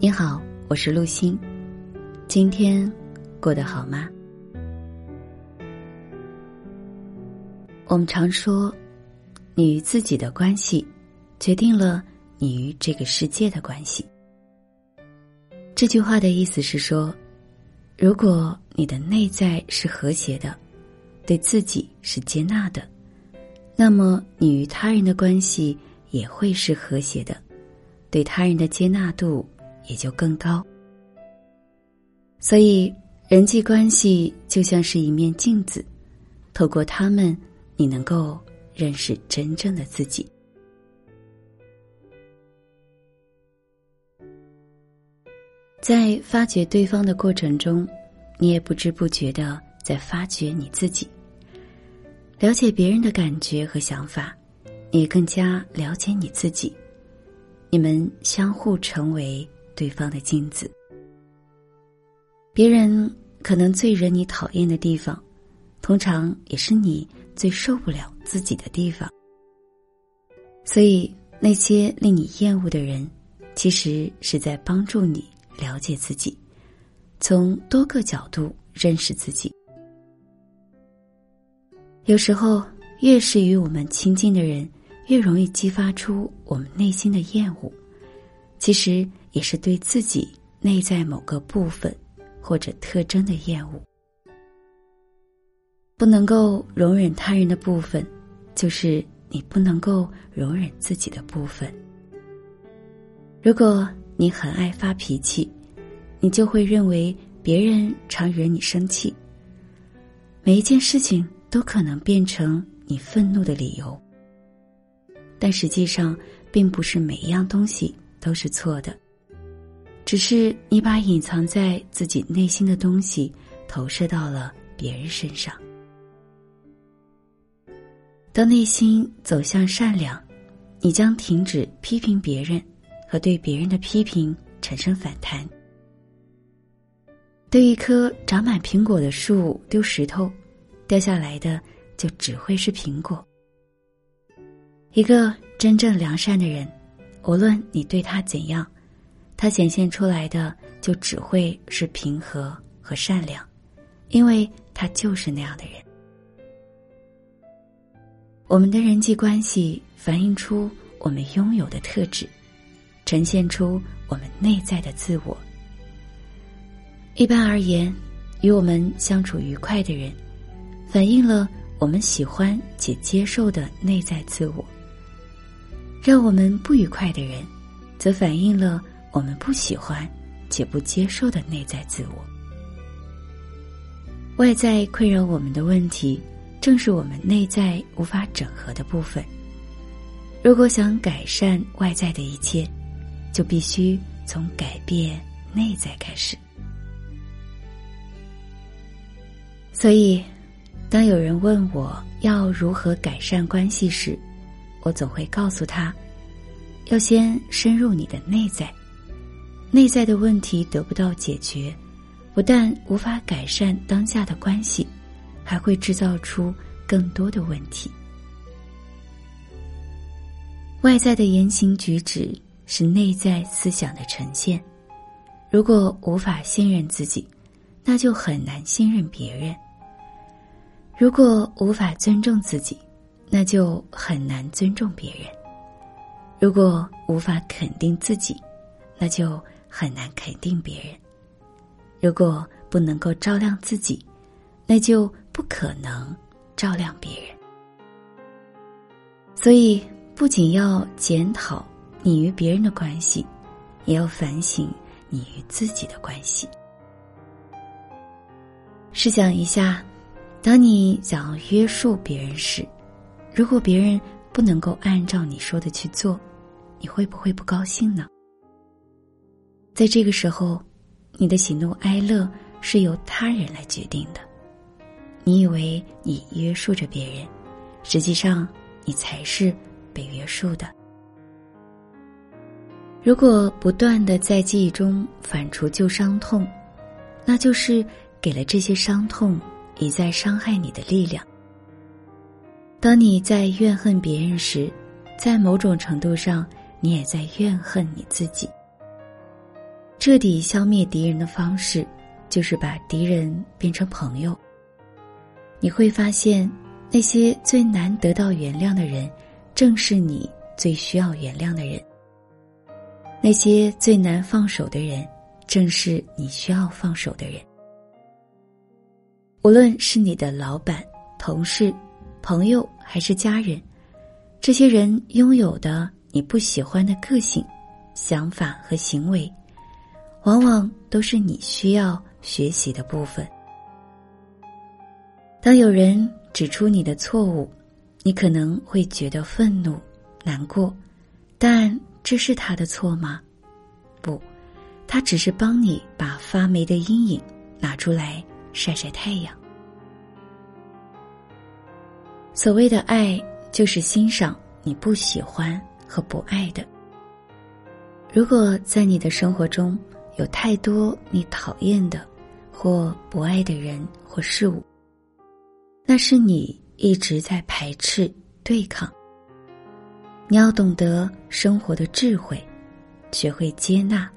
你好，我是陆欣。今天过得好吗？我们常说，你与自己的关系，决定了你与这个世界的关系。这句话的意思是说，如果你的内在是和谐的，对自己是接纳的，那么你与他人的关系也会是和谐的，对他人的接纳度。也就更高。所以，人际关系就像是一面镜子，透过他们，你能够认识真正的自己。在发掘对方的过程中，你也不知不觉的在发掘你自己。了解别人的感觉和想法，也更加了解你自己。你们相互成为。对方的镜子，别人可能最惹你讨厌的地方，通常也是你最受不了自己的地方。所以，那些令你厌恶的人，其实是在帮助你了解自己，从多个角度认识自己。有时候，越是与我们亲近的人，越容易激发出我们内心的厌恶。其实。也是对自己内在某个部分或者特征的厌恶。不能够容忍他人的部分，就是你不能够容忍自己的部分。如果你很爱发脾气，你就会认为别人常惹你生气。每一件事情都可能变成你愤怒的理由。但实际上，并不是每一样东西都是错的。只是你把隐藏在自己内心的东西投射到了别人身上。当内心走向善良，你将停止批评别人和对别人的批评产生反弹。对一棵长满苹果的树丢石头，掉下来的就只会是苹果。一个真正良善的人，无论你对他怎样。他显现出来的就只会是平和和善良，因为他就是那样的人。我们的人际关系反映出我们拥有的特质，呈现出我们内在的自我。一般而言，与我们相处愉快的人，反映了我们喜欢且接受的内在自我；让我们不愉快的人，则反映了。我们不喜欢且不接受的内在自我，外在困扰我们的问题，正是我们内在无法整合的部分。如果想改善外在的一切，就必须从改变内在开始。所以，当有人问我要如何改善关系时，我总会告诉他，要先深入你的内在。内在的问题得不到解决，不但无法改善当下的关系，还会制造出更多的问题。外在的言行举止是内在思想的呈现，如果无法信任自己，那就很难信任别人；如果无法尊重自己，那就很难尊重别人；如果无法肯定自己，那就。很难肯定别人。如果不能够照亮自己，那就不可能照亮别人。所以，不仅要检讨你与别人的关系，也要反省你与自己的关系。试想一下，当你想要约束别人时，如果别人不能够按照你说的去做，你会不会不高兴呢？在这个时候，你的喜怒哀乐是由他人来决定的。你以为你约束着别人，实际上你才是被约束的。如果不断的在记忆中反刍旧伤痛，那就是给了这些伤痛一再伤害你的力量。当你在怨恨别人时，在某种程度上，你也在怨恨你自己。彻底消灭敌人的方式，就是把敌人变成朋友。你会发现，那些最难得到原谅的人，正是你最需要原谅的人；那些最难放手的人，正是你需要放手的人。无论是你的老板、同事、朋友还是家人，这些人拥有的你不喜欢的个性、想法和行为，往往都是你需要学习的部分。当有人指出你的错误，你可能会觉得愤怒、难过，但这是他的错吗？不，他只是帮你把发霉的阴影拿出来晒晒太阳。所谓的爱，就是欣赏你不喜欢和不爱的。如果在你的生活中有太多你讨厌的或不爱的人或事物，那是你一直在排斥、对抗。你要懂得生活的智慧，学会接纳，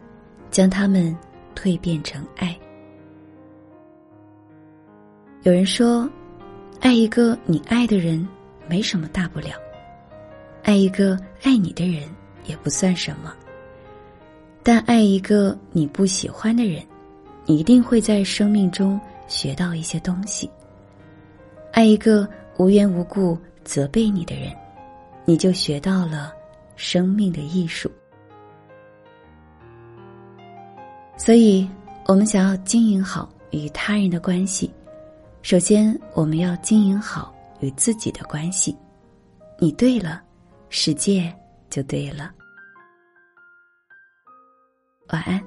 将他们蜕变成爱。有人说，爱一个你爱的人没什么大不了，爱一个爱你的人也不算什么。但爱一个你不喜欢的人，你一定会在生命中学到一些东西。爱一个无缘无故责备你的人，你就学到了生命的艺术。所以，我们想要经营好与他人的关系，首先我们要经营好与自己的关系。你对了，世界就对了。晚安。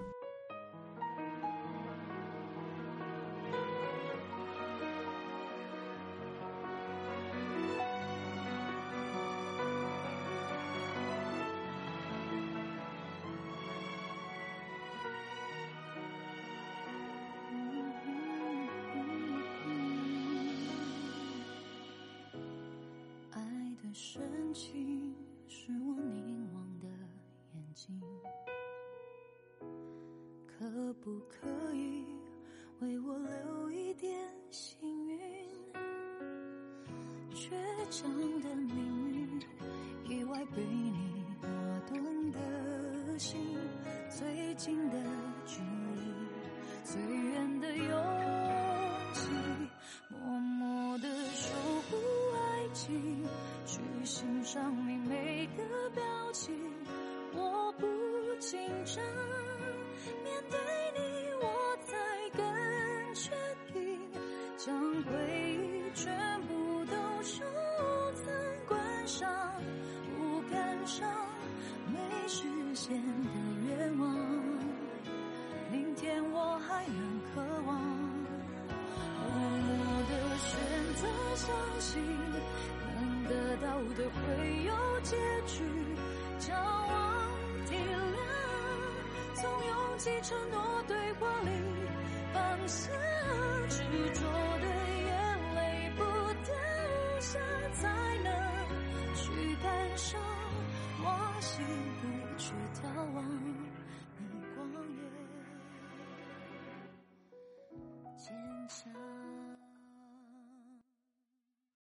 深情是我凝望的眼睛，可不可以为我留一点幸运？倔强的命运，意外被相信。得到的会有结局，骄傲体谅，从拥挤承诺对话里放下，执着的